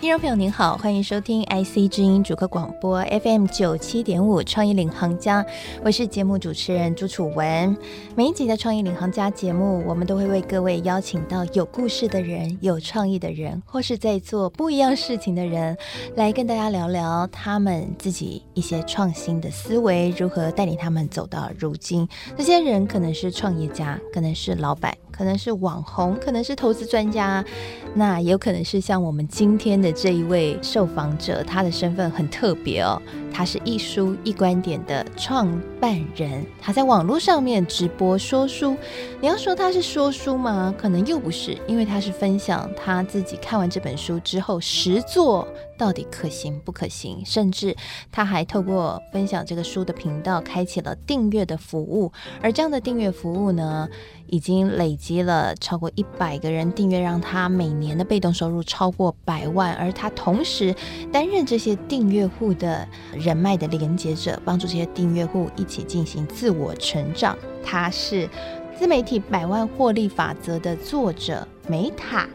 听众朋友您好，欢迎收听 IC 之音主客广播 FM 九七点五创意领航家，我是节目主持人朱楚文。每一集的创意领航家节目，我们都会为各位邀请到有故事的人、有创意的人，或是在做不一样事情的人，来跟大家聊聊他们自己一些创新的思维，如何带领他们走到如今。这些人可能是创业家，可能是老板。可能是网红，可能是投资专家，那也有可能是像我们今天的这一位受访者，他的身份很特别哦，他是一书一观点的创办人，他在网络上面直播说书。你要说他是说书吗？可能又不是，因为他是分享他自己看完这本书之后实作到底可行不可行，甚至他还透过分享这个书的频道，开启了订阅的服务，而这样的订阅服务呢，已经累积了超过一百个人订阅，让他每年的被动收入超过百万。而他同时担任这些订阅户的人脉的连接者，帮助这些订阅户一起进行自我成长。他是自媒体百万获利法则的作者梅塔。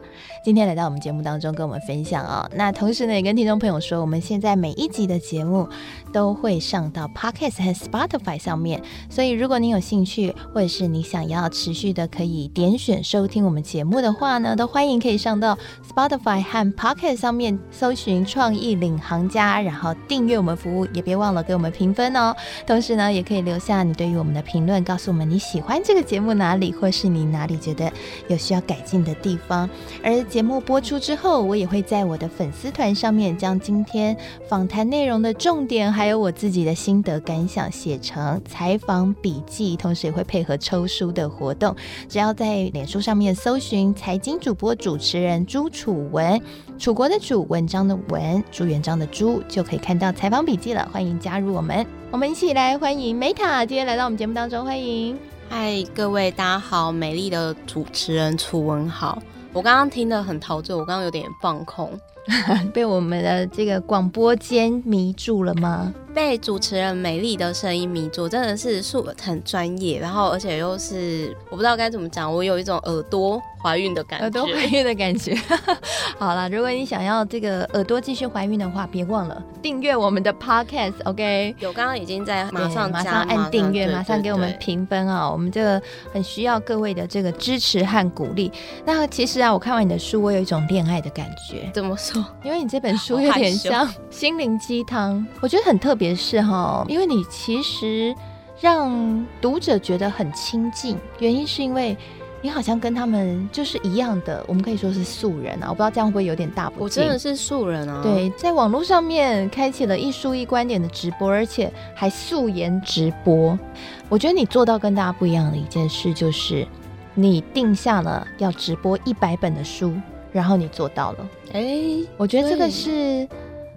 今天来到我们节目当中跟我们分享哦，那同时呢也跟听众朋友说，我们现在每一集的节目都会上到 Podcast 和 Spotify 上面，所以如果你有兴趣，或者是你想要持续的可以点选收听我们节目的话呢，都欢迎可以上到 Spotify 和 Podcast 上面搜寻“创意领航家”，然后订阅我们服务，也别忘了给我们评分哦。同时呢，也可以留下你对于我们的评论，告诉我们你喜欢这个节目哪里，或是你哪里觉得有需要改进的地方，而。节目播出之后，我也会在我的粉丝团上面将今天访谈内容的重点，还有我自己的心得感想写成采访笔记，同时也会配合抽书的活动。只要在脸书上面搜寻“财经主播主持人朱楚文”，楚国的楚，文章的文，朱元璋的朱，就可以看到采访笔记了。欢迎加入我们，我们一起来欢迎梅塔，今天来到我们节目当中，欢迎。嗨，各位大家好，美丽的主持人楚文好。我刚刚听得很陶醉，我刚刚有点放空，被我们的这个广播间迷住了吗？被主持人美丽的声音迷住，真的是是很专业，然后而且又是我不知道该怎么讲，我有一种耳朵怀孕的感觉，耳朵怀孕的感觉。好了，如果你想要这个耳朵继续怀孕的话，别忘了订阅我们的 podcast，OK？有，刚刚已经在马上马上按订阅，马上给我们评分啊！我们这个很需要各位的这个支持和鼓励。那其实啊，我看完你的书，我有一种恋爱的感觉。怎么说？因为你这本书有点像心灵鸡汤，我觉得很特别。是哈，因为你其实让读者觉得很亲近，原因是因为你好像跟他们就是一样的，我们可以说是素人啊。我不知道这样会不会有点大不敬？我真的是素人啊。对，在网络上面开启了一书一观点的直播，而且还素颜直播。我觉得你做到跟大家不一样的一件事，就是你定下了要直播一百本的书，然后你做到了。哎、欸，我觉得这个是。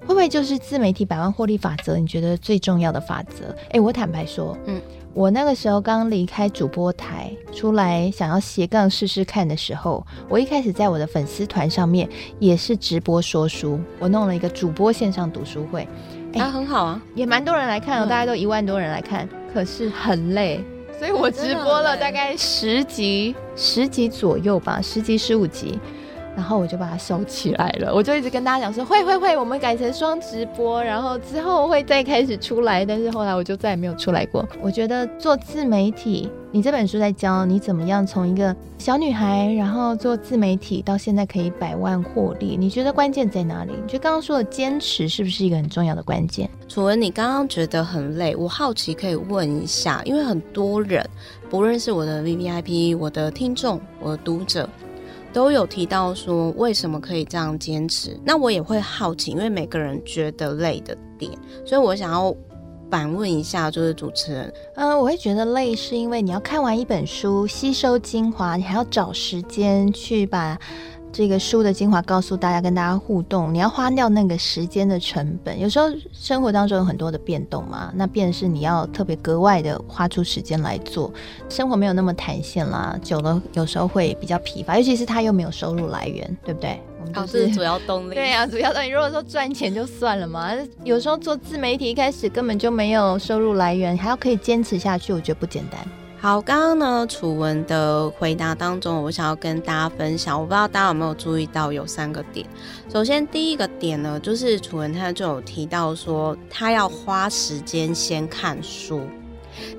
会不会就是自媒体百万获利法则？你觉得最重要的法则？哎，我坦白说，嗯，我那个时候刚离开主播台出来，想要斜杠试试看的时候，我一开始在我的粉丝团上面也是直播说书，我弄了一个主播线上读书会，哎、啊，很好啊，也蛮多人来看哦，大家都一万多人来看，可是很累，所以我直播了大概十集，十集左右吧，十集十五集。然后我就把它收起来了，我就一直跟大家讲说，会会会，我们改成双直播，然后之后会再开始出来。但是后来我就再也没有出来过。我觉得做自媒体，你这本书在教你怎么样从一个小女孩，然后做自媒体到现在可以百万获利。你觉得关键在哪里？你觉得刚刚说的坚持是不是一个很重要的关键？楚文，你刚刚觉得很累，我好奇可以问一下，因为很多人不认识我的 VVIP，我的听众，我的读者。都有提到说为什么可以这样坚持，那我也会好奇，因为每个人觉得累的点，所以我想要反问一下，就是主持人，嗯、呃，我会觉得累是因为你要看完一本书，吸收精华，你还要找时间去把这个书的精华告诉大家，跟大家互动，你要花掉那个时间的成本。有时候生活当中有很多的变动嘛，那便是你要特别格外的花出时间来做。生活没有那么弹性啦，久了有时候会比较疲乏，尤其是他又没有收入来源，对不对？我们就是主要动力。对呀、啊，主要动力。如果说赚钱就算了嘛，有时候做自媒体一开始根本就没有收入来源，还要可以坚持下去，我觉得不简单。好，刚刚呢，楚文的回答当中，我想要跟大家分享，我不知道大家有没有注意到有三个点。首先，第一个点呢，就是楚文他就有提到说，他要花时间先看书。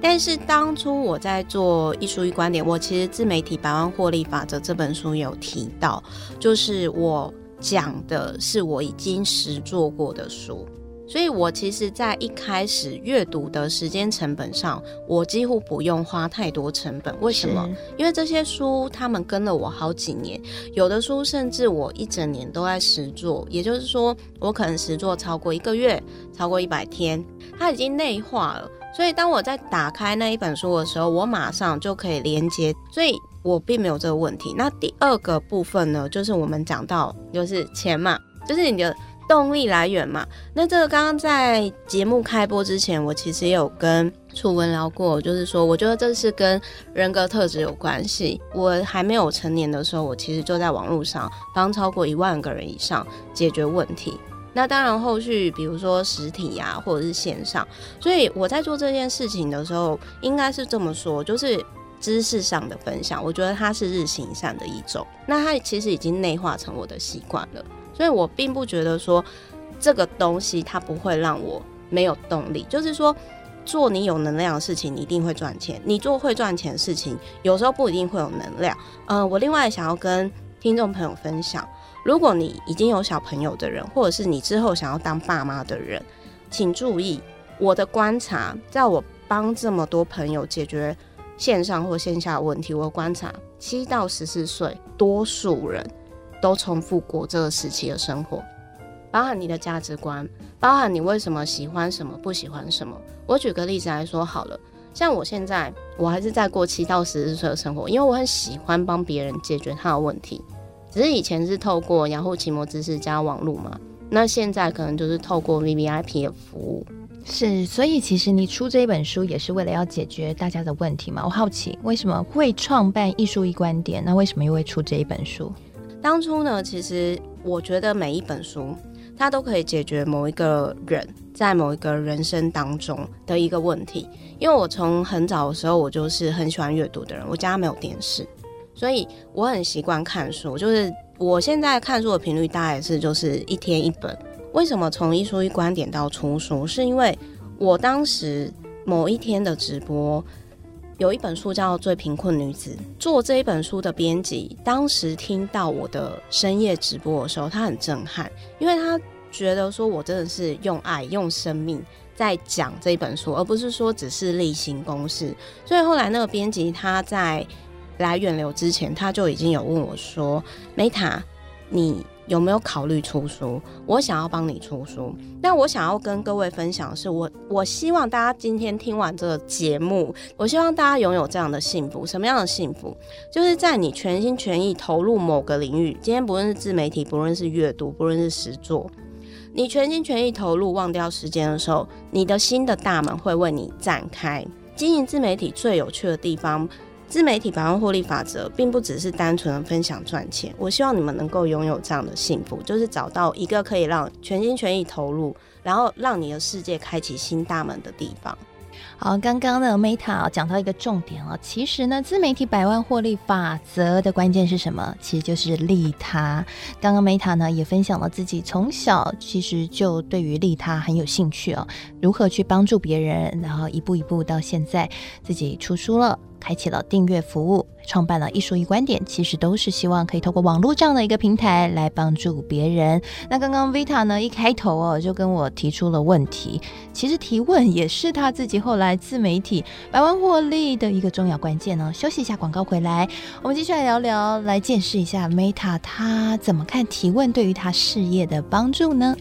但是当初我在做一书一观点，我其实自媒体百万获利法则这本书有提到，就是我讲的是我已经实做过的书。所以，我其实，在一开始阅读的时间成本上，我几乎不用花太多成本。为什么？因为这些书，他们跟了我好几年，有的书甚至我一整年都在实做。也就是说，我可能实做超过一个月，超过一百天，它已经内化了。所以，当我在打开那一本书的时候，我马上就可以连接。所以我并没有这个问题。那第二个部分呢，就是我们讲到，就是钱嘛，就是你的。动力来源嘛，那这个刚刚在节目开播之前，我其实也有跟楚文聊过，就是说，我觉得这是跟人格特质有关系。我还没有成年的时候，我其实就在网络上帮超过一万个人以上解决问题。那当然后续，比如说实体呀、啊，或者是线上，所以我在做这件事情的时候，应该是这么说，就是知识上的分享，我觉得它是日行善的一种。那它其实已经内化成我的习惯了。所以我并不觉得说这个东西它不会让我没有动力，就是说做你有能量的事情，你一定会赚钱；你做会赚钱的事情，有时候不一定会有能量。嗯、呃，我另外想要跟听众朋友分享，如果你已经有小朋友的人，或者是你之后想要当爸妈的人，请注意我的观察，在我帮这么多朋友解决线上或线下问题，我观察七到十四岁多数人。都重复过这个时期的生活，包含你的价值观，包含你为什么喜欢什么，不喜欢什么。我举个例子来说好了，像我现在，我还是在过七到十四岁的生活，因为我很喜欢帮别人解决他的问题。只是以前是透过养护奇摩知识加网络嘛，那现在可能就是透过 VVIP 的服务。是，所以其实你出这一本书也是为了要解决大家的问题嘛。我好奇，为什么会创办艺术一观点？那为什么又会出这一本书？当初呢，其实我觉得每一本书，它都可以解决某一个人在某一个人生当中的一个问题。因为我从很早的时候，我就是很喜欢阅读的人。我家没有电视，所以我很习惯看书。就是我现在看书的频率大概是就是一天一本。为什么从一书一观点到出书？是因为我当时某一天的直播。有一本书叫《最贫困女子》，做这一本书的编辑，当时听到我的深夜直播的时候，他很震撼，因为他觉得说我真的是用爱、用生命在讲这本书，而不是说只是例行公事。所以后来那个编辑他在来远流之前，他就已经有问我说：“Meta，你？”有没有考虑出书？我想要帮你出书。那我想要跟各位分享的是，我我希望大家今天听完这个节目，我希望大家拥有这样的幸福。什么样的幸福？就是在你全心全意投入某个领域，今天不论是自媒体，不论是阅读，不论是实作，你全心全意投入，忘掉时间的时候，你的新的大门会为你展开。经营自媒体最有趣的地方。自媒体百万获利法则，并不只是单纯的分享赚钱。我希望你们能够拥有这样的幸福，就是找到一个可以让全心全意投入，然后让你的世界开启新大门的地方。好，刚刚呢，Meta 讲到一个重点了。其实呢，自媒体百万获利法则的关键是什么？其实就是利他。刚刚 Meta 呢也分享了自己从小其实就对于利他很有兴趣哦，如何去帮助别人，然后一步一步到现在自己出书了。开启了订阅服务，创办了一书一观点，其实都是希望可以透过网络这样的一个平台来帮助别人。那刚刚 Vita 呢一开头哦就跟我提出了问题，其实提问也是他自己后来自媒体百万获利的一个重要关键呢。休息一下，广告回来，我们继续来聊聊，来见识一下 Meta 他怎么看提问对于他事业的帮助呢？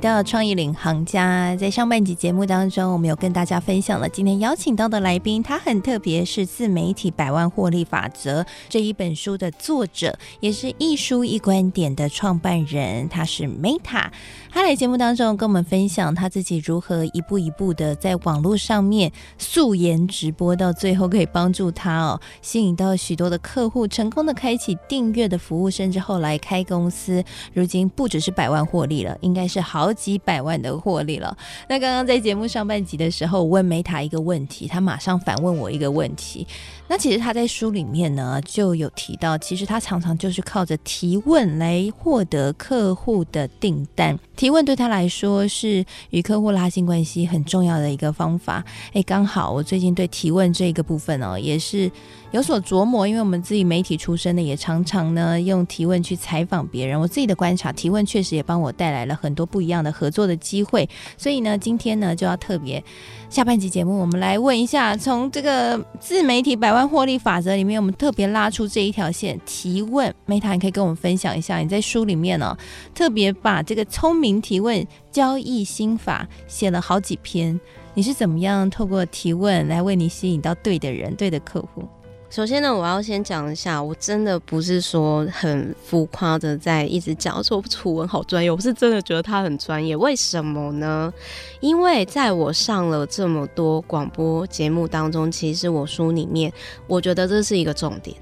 到创意领航家。在上半集节目当中，我们有跟大家分享了今天邀请到的来宾，他很特别，是自媒体百万获利法则这一本书的作者，也是一书一观点的创办人，他是 Meta。他来节目当中跟我们分享他自己如何一步一步的在网络上面素颜直播，到最后可以帮助他哦，吸引到许多的客户，成功的开启订阅的服务，甚至后来开公司，如今不只是百万获利了，应该是。好几百万的获利了。那刚刚在节目上半集的时候，我问梅塔一个问题，他马上反问我一个问题。那其实他在书里面呢就有提到，其实他常常就是靠着提问来获得客户的订单。提问对他来说是与客户拉近关系很重要的一个方法。哎，刚好我最近对提问这个部分哦，也是。有所琢磨，因为我们自己媒体出身的，也常常呢用提问去采访别人。我自己的观察，提问确实也帮我带来了很多不一样的合作的机会。所以呢，今天呢就要特别下半集节目，我们来问一下，从这个自媒体百万获利法则里面，我们特别拉出这一条线提问。Meta，你可以跟我们分享一下，你在书里面呢、特别把这个聪明提问交易心法写了好几篇，你是怎么样透过提问来为你吸引到对的人、对的客户？首先呢，我要先讲一下，我真的不是说很浮夸的在一直讲说楚文好专业，我是真的觉得他很专业。为什么呢？因为在我上了这么多广播节目当中，其实我书里面我觉得这是一个重点。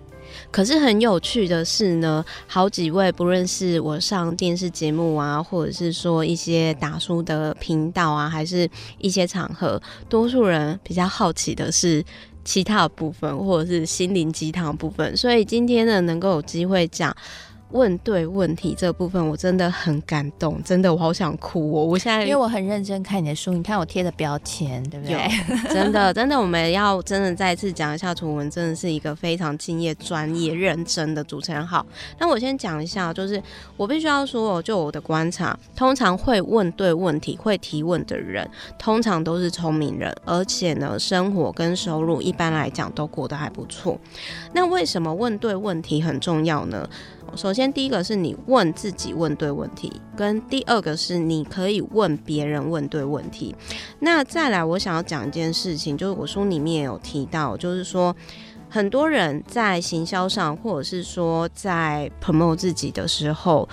可是很有趣的是呢，好几位不论是我上电视节目啊，或者是说一些打书的频道啊，还是一些场合，多数人比较好奇的是。其他的部分，或者是心灵鸡汤部分，所以今天呢，能够有机会讲。问对问题这部分我真的很感动，真的我好想哭哦！我现在因为我很认真看你的书，你看我贴的标签，对不对？真的 真的，我们要真的再次讲一下，楚文真的是一个非常敬业、专业、认真的主持人。好，那我先讲一下，就是我必须要说，就我的观察，通常会问对问题、会提问的人，通常都是聪明人，而且呢，生活跟收入一般来讲都过得还不错。那为什么问对问题很重要呢？首先，第一个是你问自己问对问题，跟第二个是你可以问别人问对问题。那再来，我想要讲一件事情，就是我书里面有提到，就是说很多人在行销上，或者是说在 promote 自己的时候，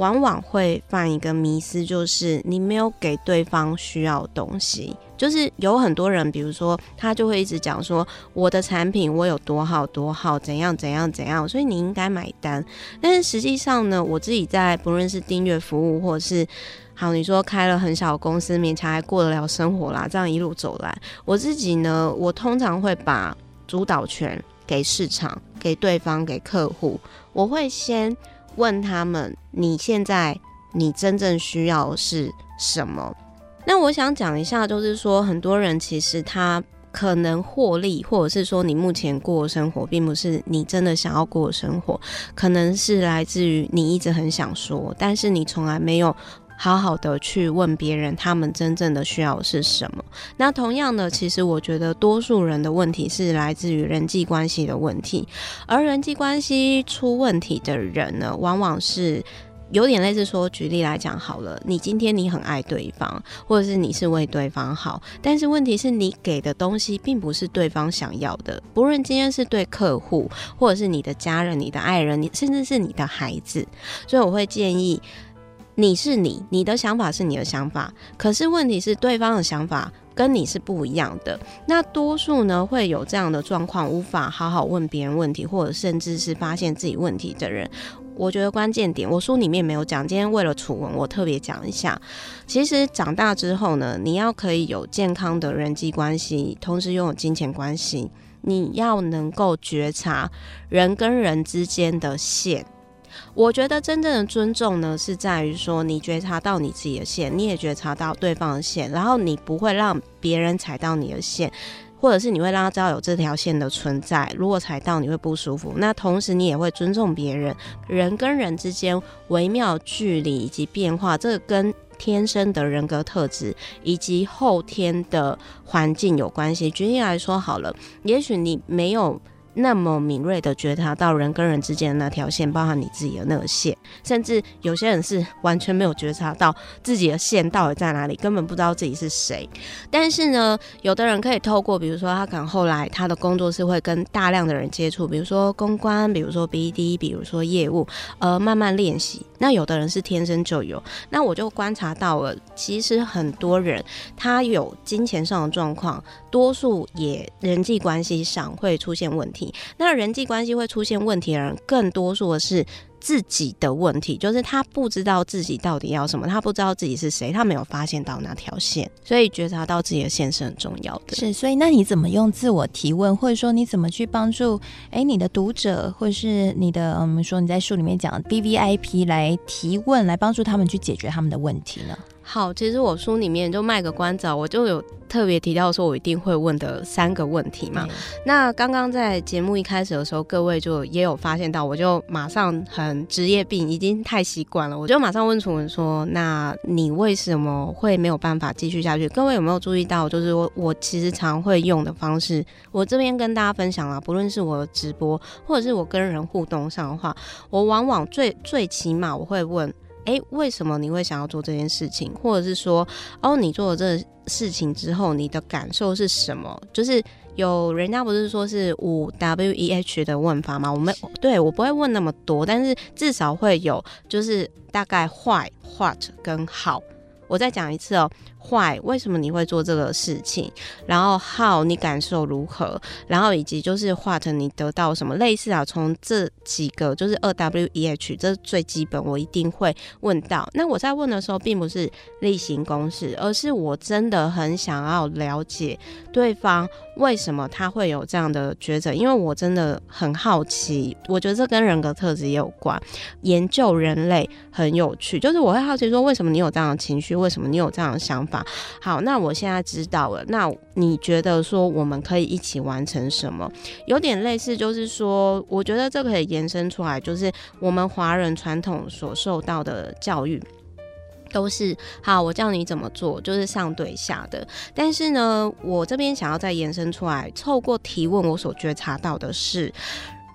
往往会犯一个迷思，就是你没有给对方需要东西。就是有很多人，比如说他就会一直讲说我的产品我有多好多好，怎样怎样怎样，所以你应该买单。但是实际上呢，我自己在不论是订阅服务，或是好你说开了很小的公司，勉强还过得了生活啦，这样一路走来，我自己呢，我通常会把主导权给市场、给对方、给客户。我会先问他们：你现在你真正需要是什么？那我想讲一下，就是说，很多人其实他可能获利，或者是说你目前过的生活，并不是你真的想要过的生活，可能是来自于你一直很想说，但是你从来没有好好的去问别人，他们真正的需要是什么。那同样的，其实我觉得多数人的问题是来自于人际关系的问题，而人际关系出问题的人呢，往往是。有点类似说，举例来讲好了，你今天你很爱对方，或者是你是为对方好，但是问题是你给的东西并不是对方想要的。不论今天是对客户，或者是你的家人、你的爱人，你甚至是你的孩子，所以我会建议，你是你，你的想法是你的想法，可是问题是对方的想法跟你是不一样的。那多数呢会有这样的状况，无法好好问别人问题，或者甚至是发现自己问题的人。我觉得关键点，我书里面没有讲。今天为了楚文，我特别讲一下。其实长大之后呢，你要可以有健康的人际关系，同时拥有金钱关系，你要能够觉察人跟人之间的线。我觉得真正的尊重呢，是在于说你觉察到你自己的线，你也觉察到对方的线，然后你不会让别人踩到你的线。或者是你会让他知道有这条线的存在，如果踩到你会不舒服。那同时你也会尊重别人，人跟人之间微妙距离以及变化，这个跟天生的人格特质以及后天的环境有关系。举例来说好了，也许你没有那么敏锐的觉察到人跟人之间的那条线，包含你自己的那个线，甚至有些人是完全没有觉察到自己的线到底在哪里，根本不知道自己是谁。但是呢，有的人可以透过，比如说他可能后来他的工作是会跟大量的人接触，比如说公关，比如说 BD，比如说业务，呃，慢慢练习。那有的人是天生就有，那我就观察到了，其实很多人他有金钱上的状况，多数也人际关系上会出现问题。那人际关系会出现问题的人，更多数的是自己的问题，就是他不知道自己到底要什么，他不知道自己是谁，他没有发现到那条线，所以觉察到自己的线是很重要的。是，所以那你怎么用自我提问，或者说你怎么去帮助诶你的读者，或者是你的我们说你在书里面讲 B VIP 来提问，来帮助他们去解决他们的问题呢？好，其实我书里面就卖个关子，我就有特别提到说，我一定会问的三个问题嘛。那刚刚在节目一开始的时候，各位就也有发现到，我就马上很职业病，已经太习惯了，我就马上问楚文说：“那你为什么会没有办法继续下去？”各位有没有注意到，就是我我其实常会用的方式，我这边跟大家分享了，不论是我的直播，或者是我跟人互动上的话，我往往最最起码我会问。诶，为什么你会想要做这件事情？或者是说，哦，你做了这个事情之后，你的感受是什么？就是有人家不是说是五 W E H 的问法吗？我们对我不会问那么多，但是至少会有，就是大概 Why、What 跟 How。我再讲一次哦。坏，为什么你会做这个事情？然后 how 你感受如何？然后以及就是 what 你得到什么？类似啊，从这几个就是二 W E H，这是最基本，我一定会问到。那我在问的时候，并不是例行公事，而是我真的很想要了解对方为什么他会有这样的抉择，因为我真的很好奇。我觉得这跟人格特质也有关。研究人类很有趣，就是我会好奇说，为什么你有这样的情绪？为什么你有这样的想法？好，那我现在知道了。那你觉得说我们可以一起完成什么？有点类似，就是说，我觉得这可以延伸出来，就是我们华人传统所受到的教育都是好，我教你怎么做，就是上对下的。但是呢，我这边想要再延伸出来，透过提问，我所觉察到的是，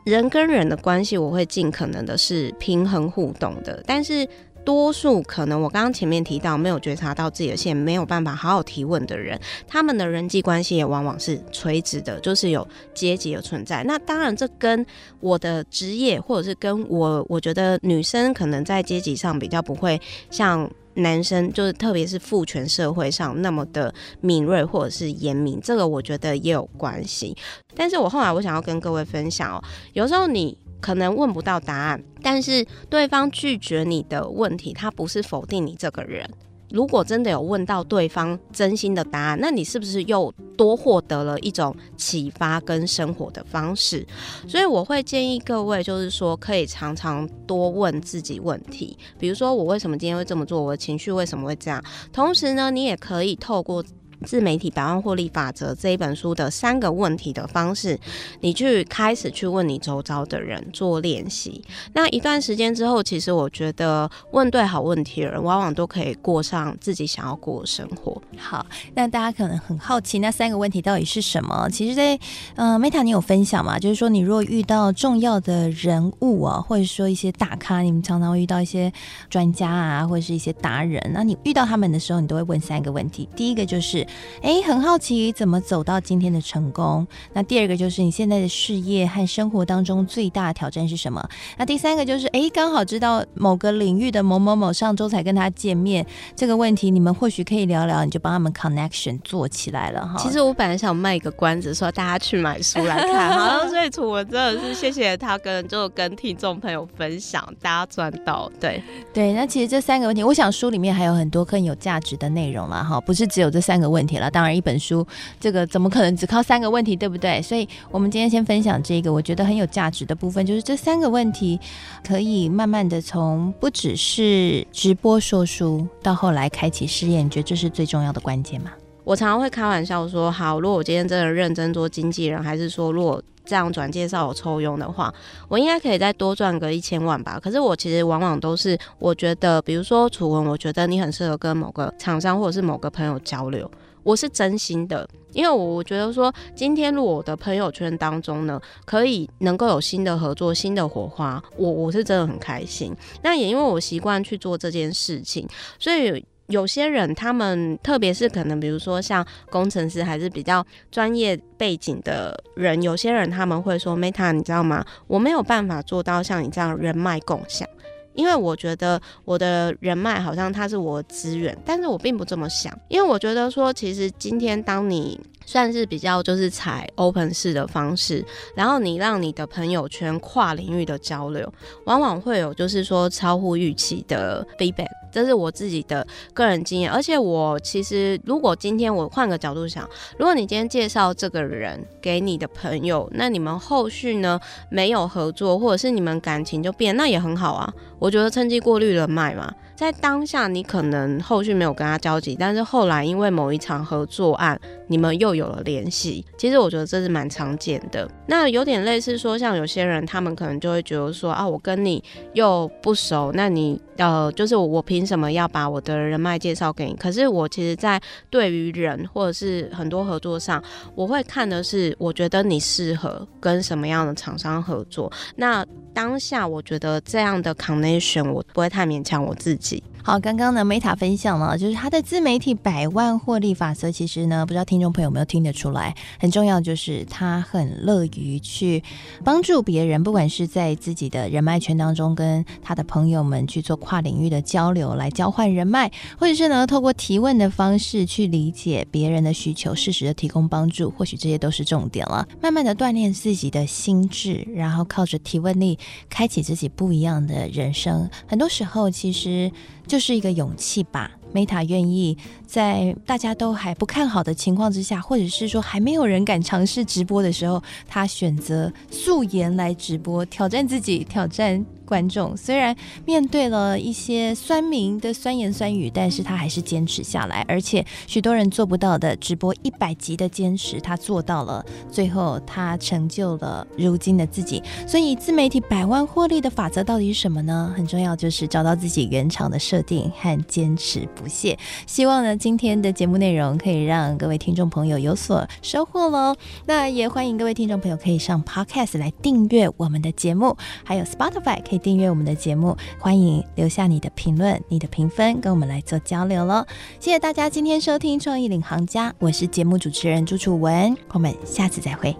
人跟人的关系，我会尽可能的是平衡互动的，但是。多数可能我刚刚前面提到没有觉察到自己的线，没有办法好好提问的人，他们的人际关系也往往是垂直的，就是有阶级的存在。那当然，这跟我的职业，或者是跟我，我觉得女生可能在阶级上比较不会像男生，就是特别是父权社会上那么的敏锐或者是严明，这个我觉得也有关系。但是我后来我想要跟各位分享哦，有时候你。可能问不到答案，但是对方拒绝你的问题，他不是否定你这个人。如果真的有问到对方真心的答案，那你是不是又多获得了一种启发跟生活的方式？所以我会建议各位，就是说可以常常多问自己问题，比如说我为什么今天会这么做，我的情绪为什么会这样？同时呢，你也可以透过。自媒体百万获利法则这一本书的三个问题的方式，你去开始去问你周遭的人做练习。那一段时间之后，其实我觉得问对好问题的人，往往都可以过上自己想要过的生活。好，那大家可能很好奇，那三个问题到底是什么？其实在，在呃，Meta 你有分享吗？就是说，你如果遇到重要的人物啊，或者说一些大咖，你们常常会遇到一些专家啊，或者是一些达人，那你遇到他们的时候，你都会问三个问题。第一个就是。哎，很好奇怎么走到今天的成功。那第二个就是你现在的事业和生活当中最大的挑战是什么？那第三个就是哎，刚好知道某个领域的某某某上周才跟他见面，这个问题你们或许可以聊聊，你就帮他们 connection 做起来了哈。其实我本来想卖一个关子，说大家去买书来看，好，所以楚文真的是谢谢他跟就跟听众朋友分享，大家赚到。对对，那其实这三个问题，我想书里面还有很多更有价值的内容了哈，不是只有这三个问问。题了，当然一本书这个怎么可能只靠三个问题，对不对？所以我们今天先分享这个，我觉得很有价值的部分，就是这三个问题可以慢慢的从不只是直播说书，到后来开启试验，你觉得这是最重要的关键吗？我常常会开玩笑说，好，如果我今天真的认真做经纪人，还是说如果这样转介绍我抽佣的话，我应该可以再多赚个一千万吧。可是我其实往往都是，我觉得，比如说楚文，我觉得你很适合跟某个厂商或者是某个朋友交流。我是真心的，因为我我觉得说，今天如果我的朋友圈当中呢，可以能够有新的合作、新的火花，我我是真的很开心。那也因为我习惯去做这件事情，所以。有些人，他们特别是可能，比如说像工程师，还是比较专业背景的人，有些人他们会说：“Meta，你知道吗？我没有办法做到像你这样人脉共享，因为我觉得我的人脉好像它是我的资源，但是我并不这么想，因为我觉得说，其实今天当你。”算是比较就是采 open 式的方式，然后你让你的朋友圈跨领域的交流，往往会有就是说超乎预期的 feedback，这是我自己的个人经验。而且我其实如果今天我换个角度想，如果你今天介绍这个人给你的朋友，那你们后续呢没有合作，或者是你们感情就变，那也很好啊。我觉得趁机过滤人脉嘛。在当下，你可能后续没有跟他交集，但是后来因为某一场合作案，你们又有了联系。其实我觉得这是蛮常见的。那有点类似说，像有些人他们可能就会觉得说啊，我跟你又不熟，那你呃，就是我凭什么要把我的人脉介绍给你？可是我其实，在对于人或者是很多合作上，我会看的是，我觉得你适合跟什么样的厂商合作。那当下我觉得这样的 connection，我不会太勉强我自己。好，刚刚呢，Meta 分享了，就是他的自媒体百万获利法则。其实呢，不知道听众朋友有没有听得出来，很重要就是他很乐于去帮助别人，不管是在自己的人脉圈当中，跟他的朋友们去做跨领域的交流，来交换人脉，或者是呢，透过提问的方式去理解别人的需求，适时的提供帮助。或许这些都是重点了。慢慢的锻炼自己的心智，然后靠着提问力，开启自己不一样的人生。很多时候，其实。就是一个勇气吧。Meta 愿意在大家都还不看好的情况之下，或者是说还没有人敢尝试直播的时候，他选择素颜来直播，挑战自己，挑战观众。虽然面对了一些酸民的酸言酸语，但是他还是坚持下来。而且许多人做不到的直播一百集的坚持，他做到了。最后，他成就了如今的自己。所以，自媒体百万获利的法则到底是什么呢？很重要，就是找到自己原厂的设定和坚持不懈，希望呢，今天的节目内容可以让各位听众朋友有所收获喽。那也欢迎各位听众朋友可以上 Podcast 来订阅我们的节目，还有 Spotify 可以订阅我们的节目。欢迎留下你的评论、你的评分，跟我们来做交流喽。谢谢大家今天收听《创意领航家》，我是节目主持人朱楚文，我们下次再会。